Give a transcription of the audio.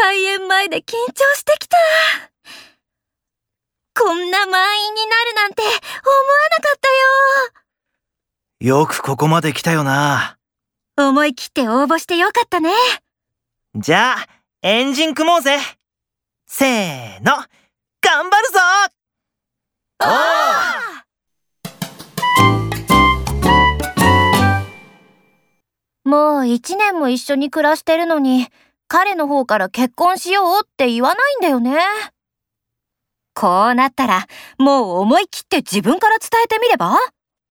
開演前で緊張してきた。こんな満員になるなんて思わなかったよ。よくここまで来たよな。思い切って応募してよかったね。じゃあ、エンジン組もうぜ。せーの、頑張るぞおーもう一年も一緒に暮らしてるのに、彼の方から結婚しようって言わないんだよね。こうなったら、もう思い切って自分から伝えてみれば？